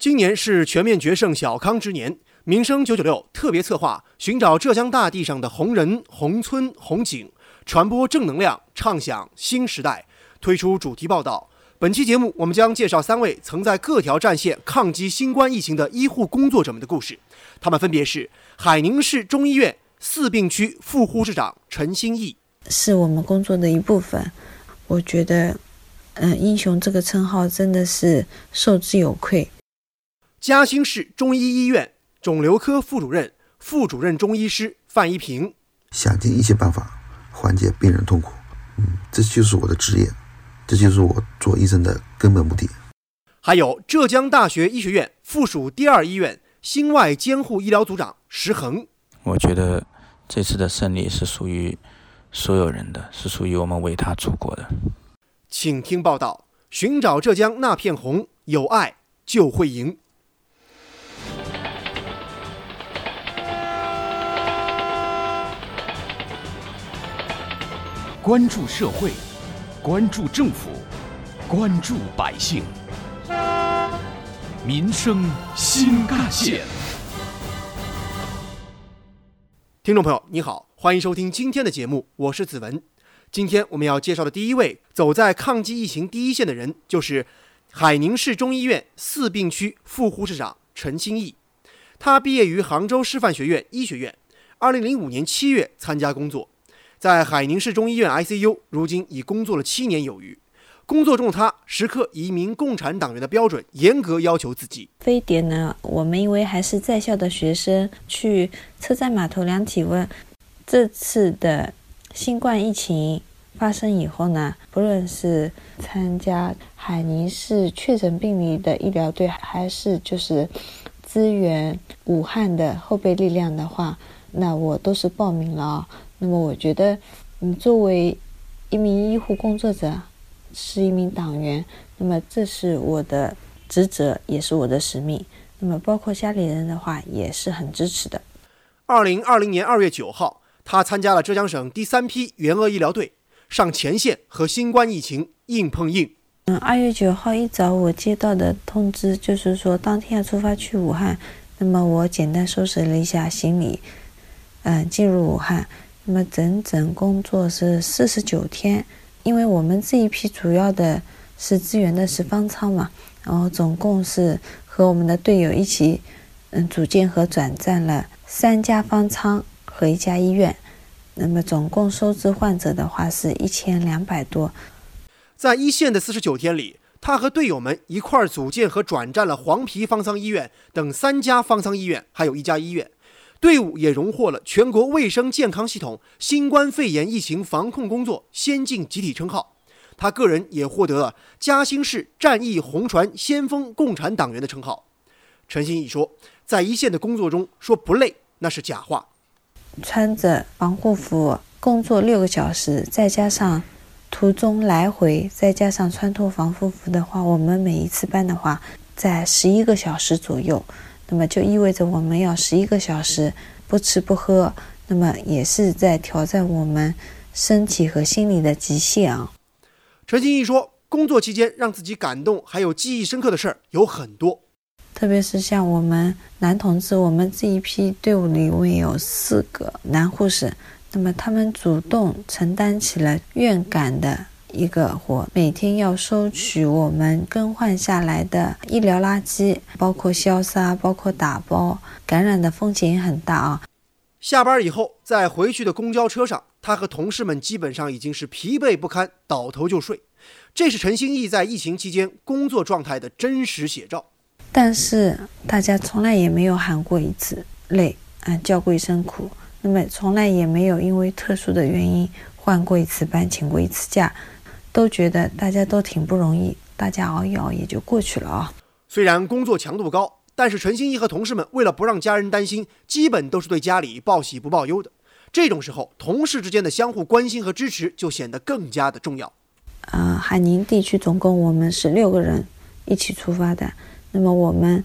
今年是全面决胜小康之年，民生九九六特别策划寻找浙江大地上的红人、红村、红景，传播正能量，畅想新时代，推出主题报道。本期节目，我们将介绍三位曾在各条战线抗击新冠疫情的医护工作者们的故事。他们分别是海宁市中医院四病区副护士长陈新义，是我们工作的一部分。我觉得，嗯，英雄这个称号真的是受之有愧。嘉兴市中医医院肿瘤科副主任、副主任中医师范一平，想尽一切办法缓解病人痛苦，嗯，这就是我的职业，这就是我做医生的根本目的。还有浙江大学医学院附属第二医院心外监护医疗组长石恒，我觉得这次的胜利是属于所有人的，是属于我们伟大祖国的。请听报道：寻找浙江那片红，有爱就会赢。关注社会，关注政府，关注百姓，民生新干线。听众朋友，你好，欢迎收听今天的节目，我是子文。今天我们要介绍的第一位走在抗击疫情第一线的人，就是海宁市中医院四病区副护士长陈新义。他毕业于杭州师范学院医学院，二零零五年七月参加工作。在海宁市中医院 ICU，如今已工作了七年有余。工作中的他，时刻以一名共产党员的标准严格要求自己。非典呢，我们因为还是在校的学生，去车站码头量体温。这次的新冠疫情发生以后呢，不论是参加海宁市确诊病例的医疗队，还是就是支援武汉的后备力量的话，那我都是报名了啊。那么我觉得，你作为一名医护工作者，是一名党员，那么这是我的职责，也是我的使命。那么包括家里人的话，也是很支持的。二零二零年二月九号，他参加了浙江省第三批援鄂医疗队，上前线和新冠疫情硬碰硬。嗯，二月九号一早，我接到的通知就是说，当天要出发去武汉。那么我简单收拾了一下行李，嗯，进入武汉。那么整整工作是四十九天，因为我们这一批主要的是支援的是方舱嘛，然后总共是和我们的队友一起，嗯，组建和转战了三家方舱和一家医院，那么总共收治患者的话是一千两百多。在一线的四十九天里，他和队友们一块儿组建和转战了黄陂方舱医院等三家方舱医院，还有一家医院。队伍也荣获了全国卫生健康系统新冠肺炎疫情防控工作先进集体称号，他个人也获得了嘉兴市战役红船先锋共产党员的称号。陈新义说，在一线的工作中说不累那是假话，穿着防护服工作六个小时，再加上途中来回，再加上穿脱防护服的话，我们每一次班的话在十一个小时左右。那么就意味着我们要十一个小时不吃不喝，那么也是在挑战我们身体和心理的极限啊。陈新义说，工作期间让自己感动还有记忆深刻的事儿有很多，特别是像我们男同志，我们这一批队伍里面有四个男护士，那么他们主动承担起了院感的。一个活，每天要收取我们更换下来的医疗垃圾，包括消杀，包括打包，感染的风险也很大啊。下班以后，在回去的公交车上，他和同事们基本上已经是疲惫不堪，倒头就睡。这是陈兴义在疫情期间工作状态的真实写照。但是大家从来也没有喊过一次累，啊，叫过一声苦。那么从来也没有因为特殊的原因换过一次班，请过一次假。都觉得大家都挺不容易，大家熬一熬也就过去了啊。虽然工作强度高，但是陈新一和同事们为了不让家人担心，基本都是对家里报喜不报忧的。这种时候，同事之间的相互关心和支持就显得更加的重要。呃，海宁地区总共我们是六个人一起出发的。那么我们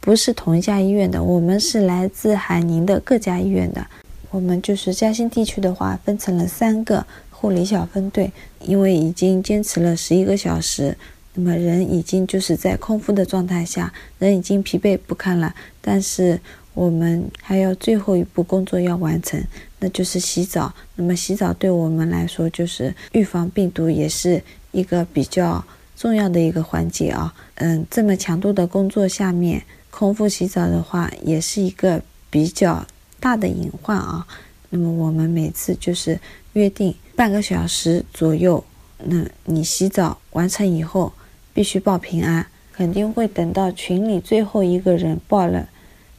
不是同一家医院的，我们是来自海宁的各家医院的。我们就是嘉兴地区的话，分成了三个。护理小分队，因为已经坚持了十一个小时，那么人已经就是在空腹的状态下，人已经疲惫不堪了，但是我们还有最后一步工作要完成，那就是洗澡。那么洗澡对我们来说就是预防病毒，也是一个比较重要的一个环节啊。嗯，这么强度的工作下面，空腹洗澡的话，也是一个比较大的隐患啊。那么我们每次就是约定半个小时左右，那你洗澡完成以后。必须报平安，肯定会等到群里最后一个人报了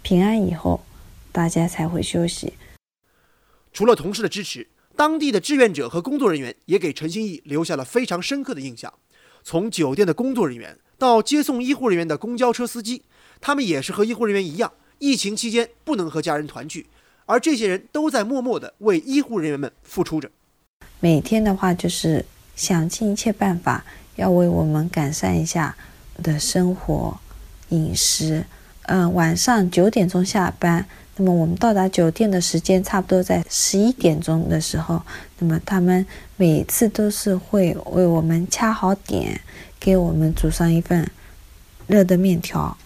平安以后，大家才会休息。除了同事的支持，当地的志愿者和工作人员也给陈新义留下了非常深刻的印象。从酒店的工作人员到接送医护人员的公交车司机，他们也是和医护人员一样，疫情期间不能和家人团聚，而这些人都在默默地为医护人员们付出着。每天的话，就是想尽一切办法。要为我们改善一下的生活饮食。嗯，晚上九点钟下班，那么我们到达酒店的时间差不多在十一点钟的时候。那么他们每次都是会为我们掐好点，给我们煮上一份热的面条。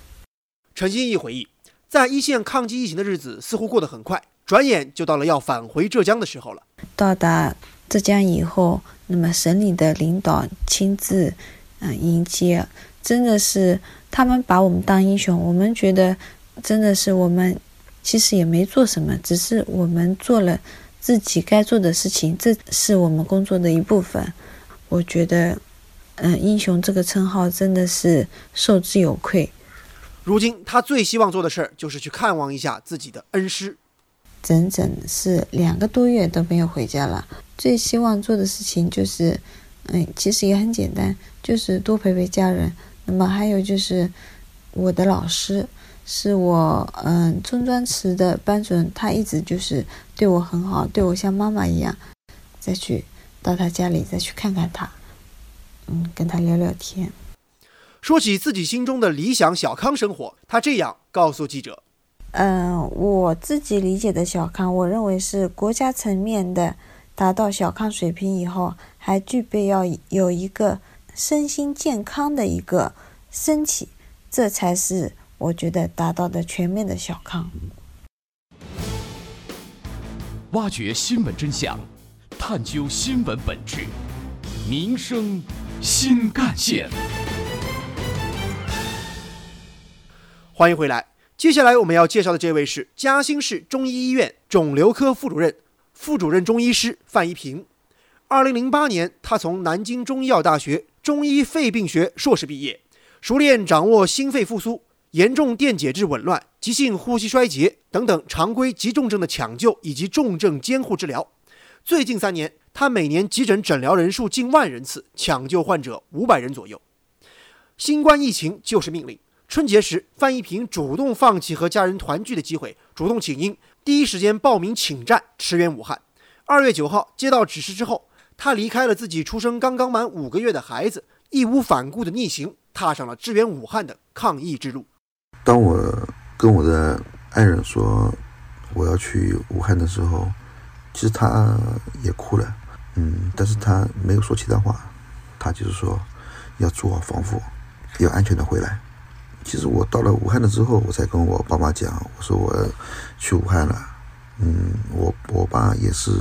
陈新义回忆，在一线抗击疫情的日子似乎过得很快，转眼就到了要返回浙江的时候了。到达浙江以后。那么省里的领导亲自，嗯迎接，真的是他们把我们当英雄。我们觉得真的是我们其实也没做什么，只是我们做了自己该做的事情，这是我们工作的一部分。我觉得，嗯，英雄这个称号真的是受之有愧。如今他最希望做的事儿就是去看望一下自己的恩师。整整是两个多月都没有回家了。最希望做的事情就是，嗯，其实也很简单，就是多陪陪家人。那么还有就是，我的老师是我嗯中专池的班主任，他一直就是对我很好，对我像妈妈一样。再去到他家里再去看看他，嗯，跟他聊聊天。说起自己心中的理想小康生活，他这样告诉记者。嗯，我自己理解的小康，我认为是国家层面的达到小康水平以后，还具备要有一个身心健康的一个身体，这才是我觉得达到的全面的小康。挖掘新闻真相，探究新闻本质，民生新干线。欢迎回来。接下来我们要介绍的这位是嘉兴市中医医院肿瘤科副主任、副主任中医师范一平。二零零八年，他从南京中医药大学中医肺病学硕士毕业，熟练掌握心肺复苏、严重电解质紊乱、急性呼吸衰竭等等常规急重症的抢救以及重症监护治疗。最近三年，他每年急诊诊疗人数近万人次，抢救患者五百人左右。新冠疫情就是命令。春节时，范一平主动放弃和家人团聚的机会，主动请缨，第一时间报名请战，驰援武汉。二月九号接到指示之后，他离开了自己出生刚刚满五个月的孩子，义无反顾的逆行，踏上了支援武汉的抗疫之路。当我跟我的爱人说我要去武汉的时候，其实他也哭了，嗯，但是他没有说其他话，他就是说要做好防护，要安全的回来。其实我到了武汉了之后，我才跟我爸妈讲，我说我去武汉了。嗯，我我爸也是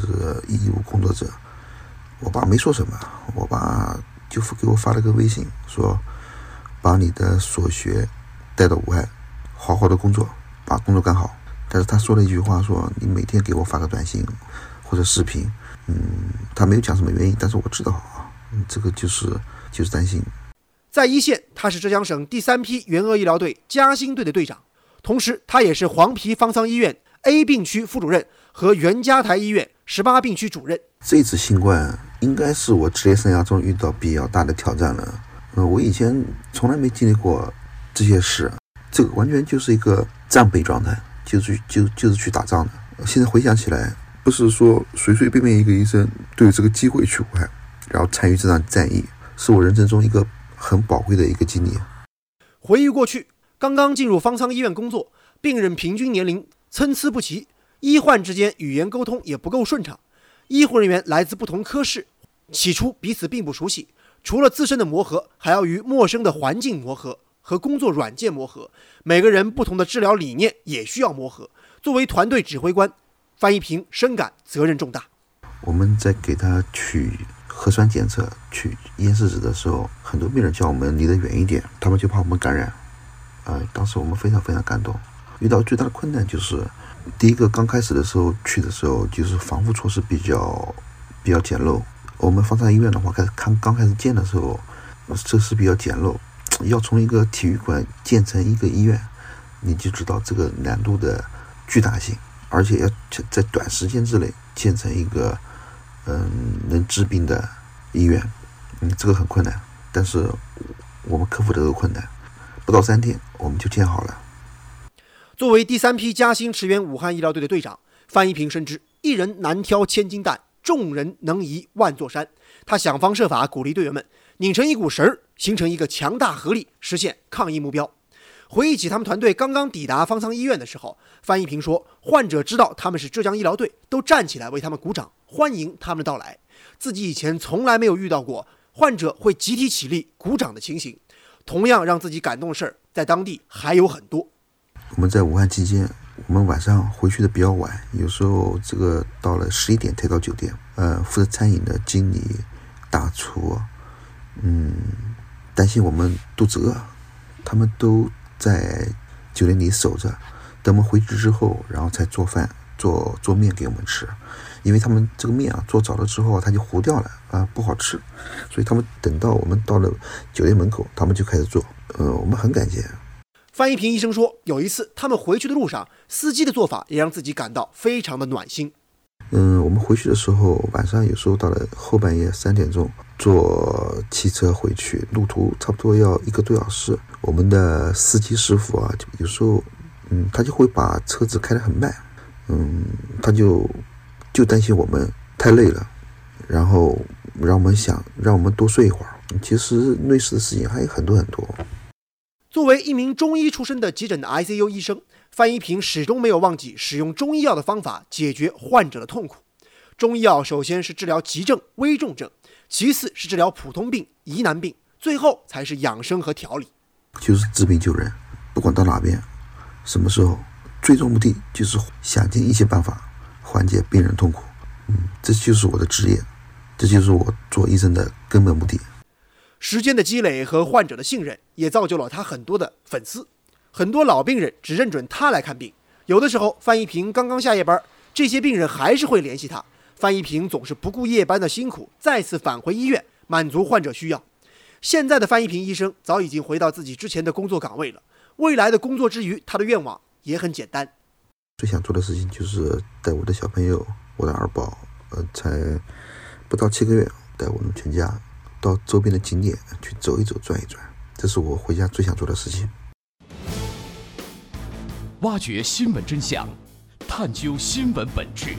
医务工作者，我爸没说什么，我爸就给我发了个微信，说把你的所学带到武汉，好好的工作，把工作干好。但是他说了一句话，说你每天给我发个短信或者视频。嗯，他没有讲什么原因，但是我知道啊，这个就是就是担心。在一线，他是浙江省第三批援鄂医疗队嘉兴队的队长，同时他也是黄陂方舱医院 A 病区副主任和袁家台医院十八病区主任。这次新冠应该是我职业生涯中遇到比较大的挑战了。呃，我以前从来没经历过这些事，这个完全就是一个战备状态，就是就就是去打仗的。现在回想起来，不是说随随便便一个医生都有这个机会去武汉，然后参与这场战役，是我人生中一个。很宝贵的一个经历。回忆过去，刚刚进入方舱医院工作，病人平均年龄参差不齐，医患之间语言沟通也不够顺畅，医护人员来自不同科室，起初彼此并不熟悉。除了自身的磨合，还要与陌生的环境磨合和工作软件磨合。每个人不同的治疗理念也需要磨合。作为团队指挥官，范一平深感责任重大。我们在给他取核酸检测、去咽试纸的时候，很多病人叫我们离得远一点，他们就怕我们感染。啊，当时我们非常非常感动。遇到最大的困难就是，第一个刚开始的时候去的时候，就是防护措施比较比较简陋。我们方舱医院的话，开始看刚开始建的时候，设施比较简陋，要从一个体育馆建成一个医院，你就知道这个难度的巨大性，而且要在短时间之内建成一个嗯能治病的医院，嗯，这个很困难，但是我们克服这个困难，不到三天我们就建好了。作为第三批嘉兴驰援武汉医疗队的队长，范一平深知一人难挑千斤担，众人能移万座山。他想方设法鼓励队员们拧成一股绳儿，形成一个强大合力，实现抗疫目标。回忆起他们团队刚刚抵达方舱医院的时候，范一平说：“患者知道他们是浙江医疗队，都站起来为他们鼓掌，欢迎他们的到来。自己以前从来没有遇到过患者会集体起立鼓掌的情形。同样让自己感动的事儿，在当地还有很多。”我们在武汉期间，我们晚上回去的比较晚，有时候这个到了十一点才到酒店。呃，负责餐饮的经理、大厨，嗯，担心我们肚子饿，他们都在酒店里守着，等我们回去之后，然后才做饭、做做面给我们吃。因为他们这个面啊，做早了之后它就糊掉了啊，不好吃，所以他们等到我们到了酒店门口，他们就开始做。呃，我们很感谢。范一平医生说，有一次他们回去的路上，司机的做法也让自己感到非常的暖心。嗯，我们回去的时候，晚上有时候到了后半夜三点钟，坐汽车回去，路途差不多要一个多小时。我们的司机师傅啊，有时候，嗯，他就会把车子开得很慢，嗯，他就就担心我们太累了，然后让我们想让我们多睡一会儿。其实类似的事情还有很多很多。作为一名中医出身的急诊的 ICU 医生，范一平始终没有忘记使用中医药的方法解决患者的痛苦。中医药首先是治疗急症、危重症，其次是治疗普通病、疑难病，最后才是养生和调理。就是治病救人，不管到哪边、什么时候，最终目的就是想尽一切办法缓解病人痛苦。嗯，这就是我的职业，这就是我做医生的根本目的。时间的积累和患者的信任，也造就了他很多的粉丝。很多老病人只认准他来看病。有的时候，范一平刚刚下夜班，这些病人还是会联系他。范一平总是不顾夜班的辛苦，再次返回医院，满足患者需要。现在的范一平医生早已经回到自己之前的工作岗位了。未来的工作之余，他的愿望也很简单：最想做的事情就是带我的小朋友，我的二宝，呃，才不到七个月，带我们全家。到周边的景点去走一走、转一转，这是我回家最想做的事情。挖掘新闻真相，探究新闻本质，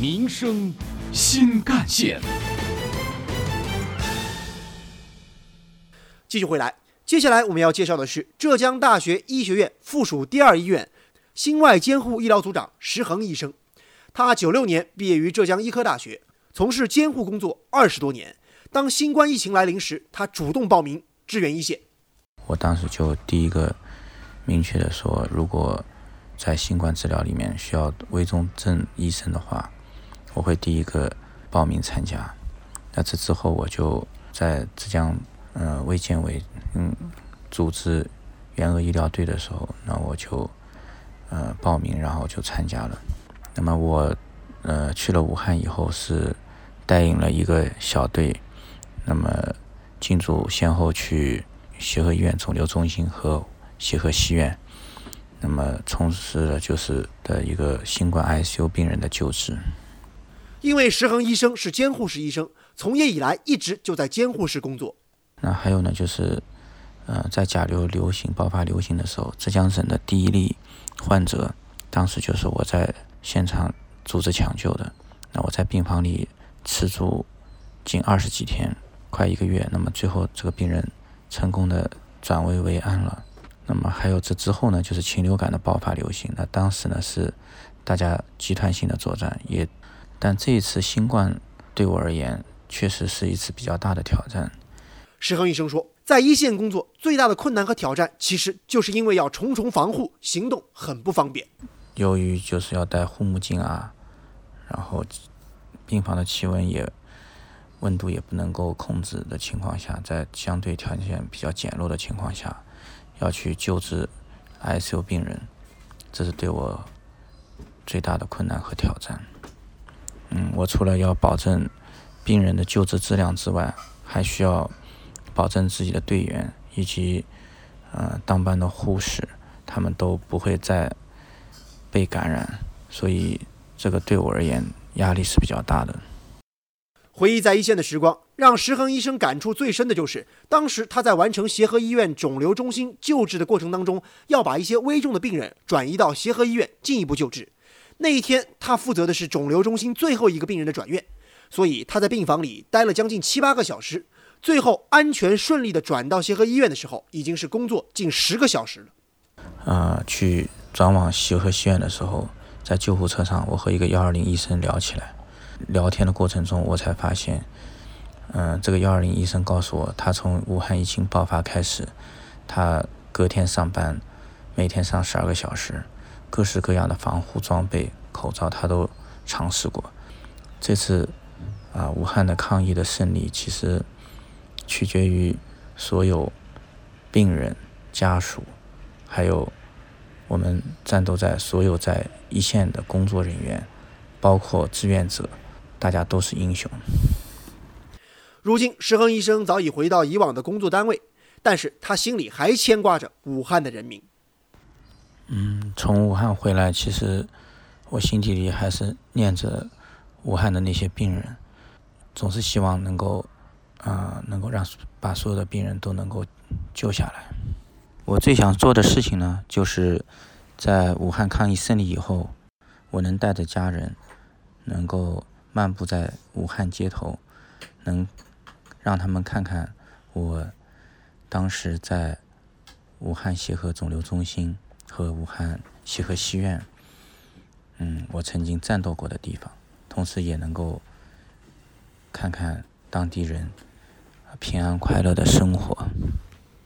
民生新干线。继续回来，接下来我们要介绍的是浙江大学医学院附属第二医院心外监护医疗组长石恒医生。他九六年毕业于浙江医科大学，从事监护工作二十多年。当新冠疫情来临时，他主动报名支援一线。我当时就第一个明确的说，如果在新冠治疗里面需要危重症医生的话，我会第一个报名参加。那这之后，我就在浙江呃卫健委嗯组织援鄂医疗队的时候，那我就呃报名，然后就参加了。那么我呃去了武汉以后，是带领了一个小队。那么，进驻先后去协和医院肿瘤中心和协和西院，那么从事了就是的一个新冠 ICU 病人的救治。因为石恒医生是监护室医生，从业以来一直就在监护室工作。那还有呢，就是呃，在甲流流行爆发流行的时候，浙江省的第一例患者，当时就是我在现场组织抢救的。那我在病房里吃住近二十几天。快一个月，那么最后这个病人成功的转危为安了。那么还有这之后呢，就是禽流感的爆发流行。那当时呢是大家集团性的作战，也但这一次新冠对我而言确实是一次比较大的挑战，石恒医生说，在一线工作最大的困难和挑战，其实就是因为要重重防护，行动很不方便。由于就是要戴护目镜啊，然后病房的气温也温度也不能够控制的情况下，在相对条件比较简陋的情况下，要去救治 ICU 病人，这是对我最大的困难和挑战。嗯，我除了要保证病人的救治质量之外，还需要保证自己的队员以及呃当班的护士，他们都不会再被感染，所以这个对我而言压力是比较大的。回忆在一线的时光，让石恒医生感触最深的就是，当时他在完成协和医院肿瘤中心救治的过程当中，要把一些危重的病人转移到协和医院进一步救治。那一天，他负责的是肿瘤中心最后一个病人的转院，所以他在病房里待了将近七八个小时，最后安全顺利的转到协和医院的时候，已经是工作近十个小时了。呃，去转往协和医院的时候，在救护车上，我和一个幺二零医生聊起来，聊天的过程中，我才发现，嗯，这个幺二零医生告诉我，他从武汉疫情爆发开始，他隔天上班，每天上十二个小时。各式各样的防护装备、口罩，他都尝试过。这次啊，武汉的抗疫的胜利，其实取决于所有病人家属，还有我们战斗在所有在一线的工作人员，包括志愿者，大家都是英雄。如今，石恒医生早已回到以往的工作单位，但是他心里还牵挂着武汉的人民。嗯，从武汉回来，其实我心底里还是念着武汉的那些病人，总是希望能够，啊，能够让把所有的病人都能够救下来。我最想做的事情呢，就是在武汉抗疫胜利以后，我能带着家人，能够漫步在武汉街头，能让他们看看我当时在武汉协和肿瘤中心。和武汉协和西院，嗯，我曾经战斗过的地方，同时也能够看看当地人平安快乐的生活。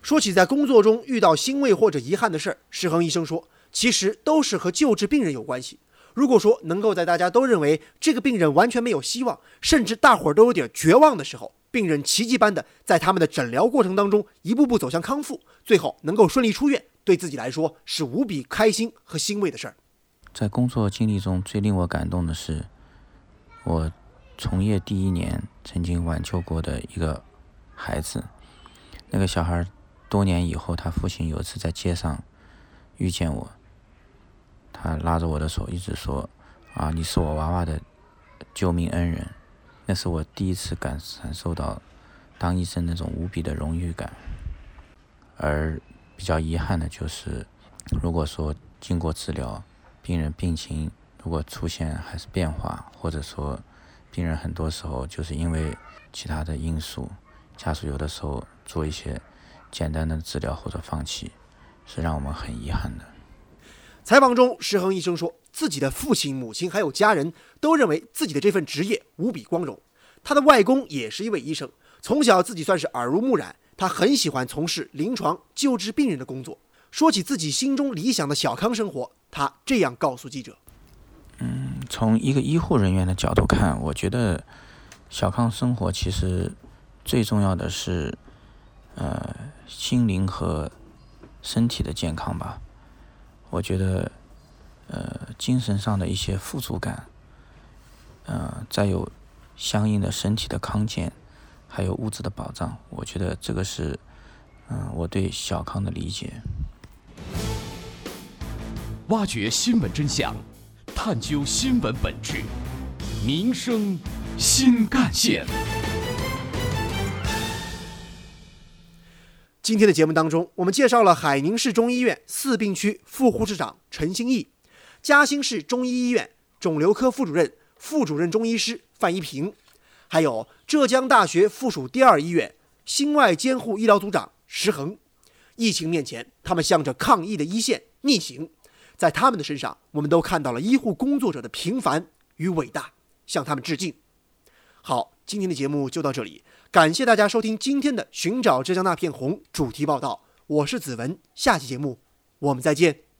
说起在工作中遇到欣慰或者遗憾的事儿，石恒医生说，其实都是和救治病人有关系。如果说能够在大家都认为这个病人完全没有希望，甚至大伙儿都有点绝望的时候，病人奇迹般的在他们的诊疗过程当中一步步走向康复，最后能够顺利出院。对自己来说是无比开心和欣慰的事儿。在工作经历中最令我感动的是，我从业第一年曾经挽救过的一个孩子。那个小孩多年以后，他父亲有一次在街上遇见我，他拉着我的手，一直说：“啊，你是我娃娃的救命恩人。”那是我第一次感感受到当医生那种无比的荣誉感，而。比较遗憾的就是，如果说经过治疗，病人病情如果出现还是变化，或者说病人很多时候就是因为其他的因素，家属有的时候做一些简单的治疗或者放弃，是让我们很遗憾的。采访中，石恒医生说自己的父亲、母亲还有家人都认为自己的这份职业无比光荣。他的外公也是一位医生，从小自己算是耳濡目染。他很喜欢从事临床救治病人的工作。说起自己心中理想的小康生活，他这样告诉记者：“嗯，从一个医护人员的角度看，我觉得小康生活其实最重要的是，呃，心灵和身体的健康吧。我觉得，呃，精神上的一些富足感，呃，再有相应的身体的康健。”还有物质的保障，我觉得这个是，嗯，我对小康的理解。挖掘新闻真相，探究新闻本质，民生新干线。今天的节目当中，我们介绍了海宁市中医院四病区副护士长陈新义，嘉兴市中医医院肿瘤科副主任、副主任中医师范一平。还有浙江大学附属第二医院心外监护医疗组长石恒，疫情面前，他们向着抗疫的一线逆行，在他们的身上，我们都看到了医护工作者的平凡与伟大，向他们致敬。好，今天的节目就到这里，感谢大家收听今天的《寻找浙江那片红》主题报道，我是子文，下期节目我们再见。